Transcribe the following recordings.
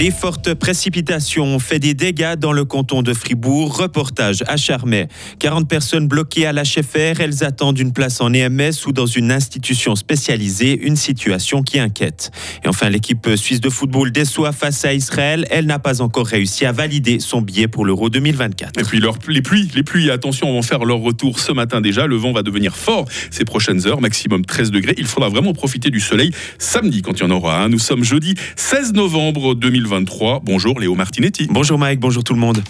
Les fortes précipitations ont fait des dégâts dans le canton de Fribourg. Reportage à Charmey. 40 personnes bloquées à l'HFR. Elles attendent une place en EMS ou dans une institution spécialisée. Une situation qui inquiète. Et enfin, l'équipe suisse de football déçoit face à Israël. Elle n'a pas encore réussi à valider son billet pour l'Euro 2024. Et puis les pluies, les pluies, attention, vont faire leur retour ce matin déjà. Le vent va devenir fort ces prochaines heures, maximum 13 degrés. Il faudra vraiment profiter du soleil samedi quand il y en aura. un. Nous sommes jeudi 16 novembre 2024. 2023. Bonjour Léo Martinetti. Bonjour Mike, bonjour tout le monde.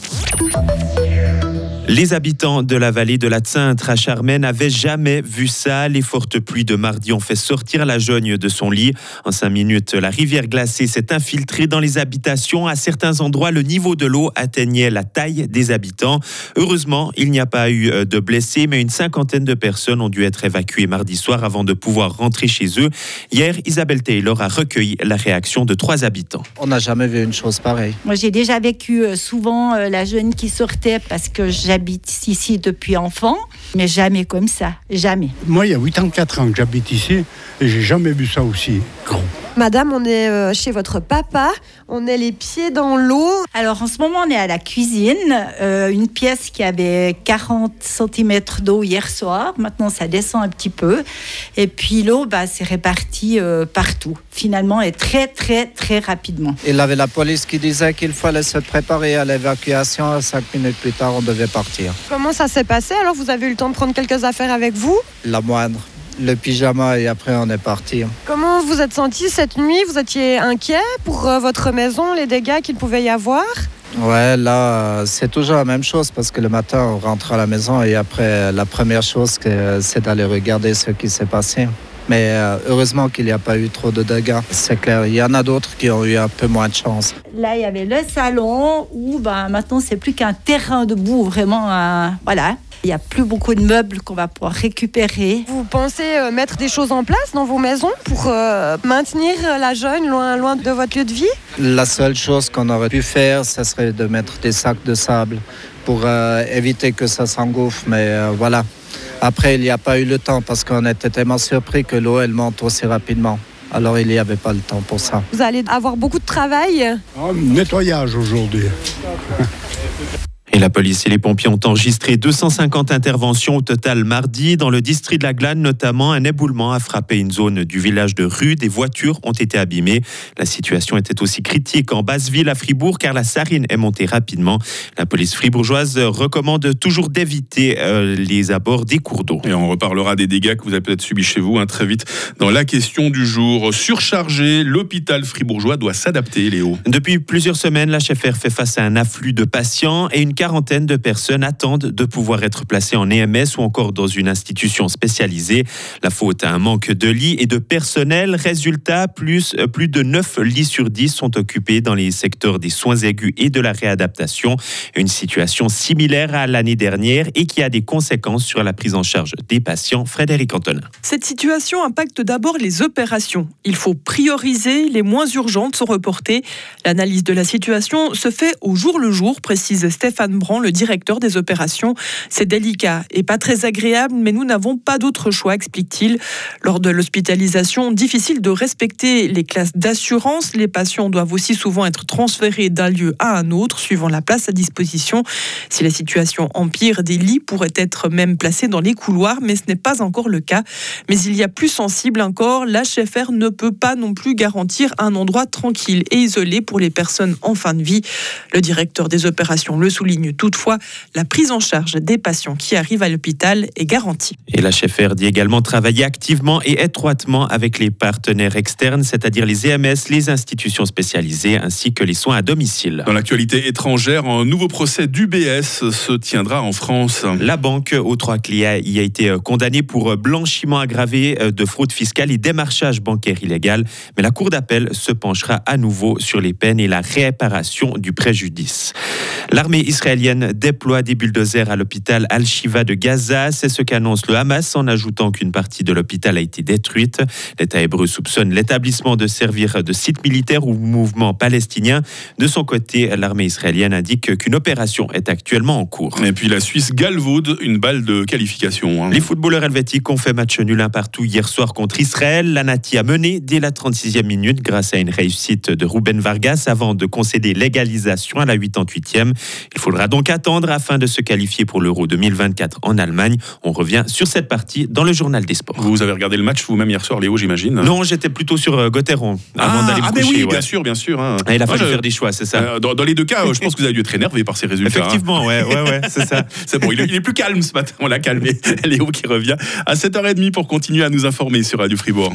Les habitants de la vallée de la Tsintre à Charmaine n'avaient jamais vu ça. Les fortes pluies de mardi ont fait sortir la jeune de son lit. En cinq minutes, la rivière glacée s'est infiltrée dans les habitations. À certains endroits, le niveau de l'eau atteignait la taille des habitants. Heureusement, il n'y a pas eu euh, de blessés, mais une cinquantaine de personnes ont dû être évacuées mardi soir avant de pouvoir rentrer chez eux. Hier, Isabelle Taylor a recueilli la réaction de trois habitants. On n'a jamais vu une chose pareille. Moi, j'ai déjà vécu euh, souvent euh, la jeune qui sortait parce que j'ai j'habite ici depuis enfant, mais jamais comme ça, jamais. Moi, il y a 84 ans que j'habite ici et j'ai jamais vu ça aussi gros. Madame, on est euh, chez votre papa, on est les pieds dans l'eau. Alors en ce moment, on est à la cuisine, euh, une pièce qui avait 40 cm d'eau hier soir. Maintenant, ça descend un petit peu. Et puis l'eau, bah, c'est réparti euh, partout, finalement, et très, très, très rapidement. Il avait la police qui disait qu'il fallait se préparer à l'évacuation. Cinq minutes plus tard, on devait partir. Comment ça s'est passé? Alors, vous avez eu le temps de prendre quelques affaires avec vous? La moindre le pyjama et après on est parti. Comment vous êtes senti cette nuit? Vous étiez inquiet pour euh, votre maison, les dégâts qu'il pouvait y avoir? Ouais, là, c'est toujours la même chose parce que le matin, on rentre à la maison et après, la première chose, c'est d'aller regarder ce qui s'est passé. Mais euh, heureusement qu'il n'y a pas eu trop de dégâts. C'est clair, il y en a d'autres qui ont eu un peu moins de chance. Là, il y avait le salon où ben, maintenant, c'est plus qu'un terrain de boue, vraiment. voilà. Il n'y a plus beaucoup de meubles qu'on va pouvoir récupérer. Vous pensez euh, mettre des choses en place dans vos maisons pour euh, maintenir la jeune loin, loin de votre lieu de vie? La seule chose qu'on aurait pu faire, ce serait de mettre des sacs de sable pour euh, éviter que ça s'engouffre. Mais voilà. Après, il n'y a pas eu le temps parce qu'on était tellement surpris que l'eau, elle monte aussi rapidement. Alors il n'y avait pas le temps pour ça. Vous allez avoir beaucoup de travail ah, Nettoyage aujourd'hui. Et la police et les pompiers ont enregistré 250 interventions au total mardi. Dans le district de la Glane, notamment, un éboulement a frappé une zone du village de Rue. Des voitures ont été abîmées. La situation était aussi critique en Basse-Ville à Fribourg car la sarine est montée rapidement. La police fribourgeoise recommande toujours d'éviter euh, les abords des cours d'eau. Et on reparlera des dégâts que vous avez peut-être subis chez vous hein, très vite dans la question du jour. Surchargé, l'hôpital fribourgeois doit s'adapter, Léo. Depuis plusieurs semaines, la chefère fait face à un afflux de patients et une quarantaine de personnes attendent de pouvoir être placées en EMS ou encore dans une institution spécialisée. La faute à un manque de lits et de personnel. Résultat, plus, euh, plus de 9 lits sur 10 sont occupés dans les secteurs des soins aigus et de la réadaptation. Une situation similaire à l'année dernière et qui a des conséquences sur la prise en charge des patients. Frédéric Antonin. Cette situation impacte d'abord les opérations. Il faut prioriser, les moins urgentes sont reportées. L'analyse de la situation se fait au jour le jour, précise Stéphane le directeur des opérations. C'est délicat et pas très agréable, mais nous n'avons pas d'autre choix, explique-t-il. Lors de l'hospitalisation, difficile de respecter les classes d'assurance. Les patients doivent aussi souvent être transférés d'un lieu à un autre, suivant la place à disposition. Si la situation empire, des lits pourraient être même placés dans les couloirs, mais ce n'est pas encore le cas. Mais il y a plus sensible encore, l'HFR ne peut pas non plus garantir un endroit tranquille et isolé pour les personnes en fin de vie. Le directeur des opérations le souligne toutefois, la prise en charge des patients qui arrivent à l'hôpital est garantie. Et la chef dit également travailler activement et étroitement avec les partenaires externes, c'est-à-dire les EMS, les institutions spécialisées ainsi que les soins à domicile. Dans l'actualité étrangère, un nouveau procès d'UBS se tiendra en France. La banque aux trois clients y a été condamnée pour blanchiment aggravé de fraude fiscale et démarchage bancaire illégal, mais la Cour d'appel se penchera à nouveau sur les peines et la réparation du préjudice. L'armée israélienne israélienne déploie des bulldozers à l'hôpital Al-Shiva de Gaza. C'est ce qu'annonce le Hamas en ajoutant qu'une partie de l'hôpital a été détruite. L'État hébreu soupçonne l'établissement de servir de site militaire ou mouvement palestinien. De son côté, l'armée israélienne indique qu'une opération est actuellement en cours. Et puis la Suisse galvaude une balle de qualification. hein. Les footballeurs helvétiques ont fait match nul un partout hier soir contre Israël. La Nati a mené dès la 36e minute grâce à une réussite de Ruben Vargas avant de concéder l'égalisation à la 88e. Il faudra donc attendre afin de se qualifier pour l'Euro 2024 en Allemagne. On revient sur cette partie dans le journal des sports. Vous avez regardé le match vous-même hier soir, Léo, j'imagine? Non, j'étais plutôt sur euh, Gauthieron avant ah, d'aller me ah, mais coucher. oui, ouais. bien sûr, bien sûr. hein. Ah, il a fallu je- faire des choix, c'est ça. euh, dans, dans les deux cas, je pense que vous avez dû être énervé par ces résultats. hein. Effectivement, ouais, ouais, ouais, c'est ça. C'est bon, il est, il est plus calme ce matin, on l'a calmé. Léo qui revient à 7h30 pour continuer à nous informer sur Radio Fribourg.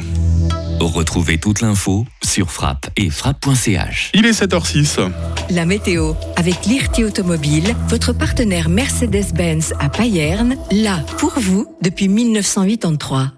Retrouvez toute l'info sur frappe et frappe.ch. Il est 7h06. La météo avec Lirti Automobile, votre partenaire Mercedes-Benz à Payerne, là pour vous depuis 1983.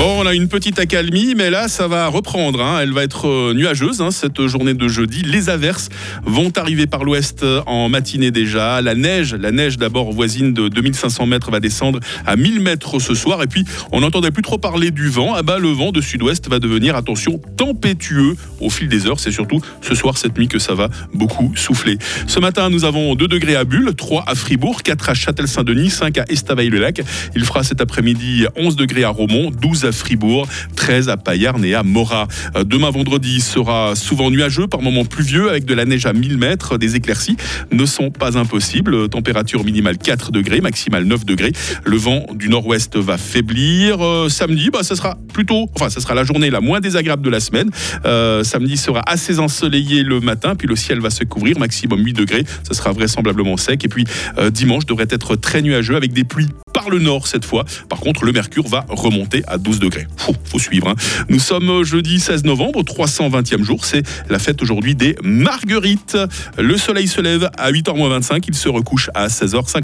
Bon, on a une petite accalmie, mais là, ça va reprendre. hein. Elle va être euh, nuageuse hein, cette journée de jeudi. Les averses vont arriver par l'ouest euh, en matinée déjà. La neige, la neige d'abord voisine de 2500 mètres va descendre à 1000 mètres ce soir. Et puis, on n'entendait plus trop parler du vent. Ah bah, le vent de sud-ouest va devenir, attention, tempétueux au fil des heures. C'est surtout ce soir, cette nuit, que ça va beaucoup souffler. Ce matin, nous avons 2 degrés à Bulle, 3 à Fribourg, 4 à Châtel-Saint-Denis, 5 à Estavayer-le-Lac. Il fera cet après-midi 11 degrés à Romont, 12 à Fribourg, 13 à Payarn et à Morat. Euh, Demain vendredi sera souvent nuageux, par moments pluvieux, avec de la neige à 1000 mètres. Des éclaircies ne sont pas impossibles. Température minimale 4 degrés, maximale 9 degrés. Le vent du nord-ouest va faiblir. Euh, samedi, bah, ça sera plutôt, enfin, ça sera la journée la moins désagréable de la semaine. Euh, samedi sera assez ensoleillé le matin, puis le ciel va se couvrir, maximum 8 degrés. Ça sera vraisemblablement sec. Et puis dimanche devrait être très nuageux avec des pluies par le nord cette fois. Par contre, le mercure va remonter à 12 degrés. Faut, suivre. hein. Nous sommes jeudi 16 novembre, 320e jour. C'est la fête aujourd'hui des Marguerites. Le soleil se lève à 8h25. Il se recouche à 16h50.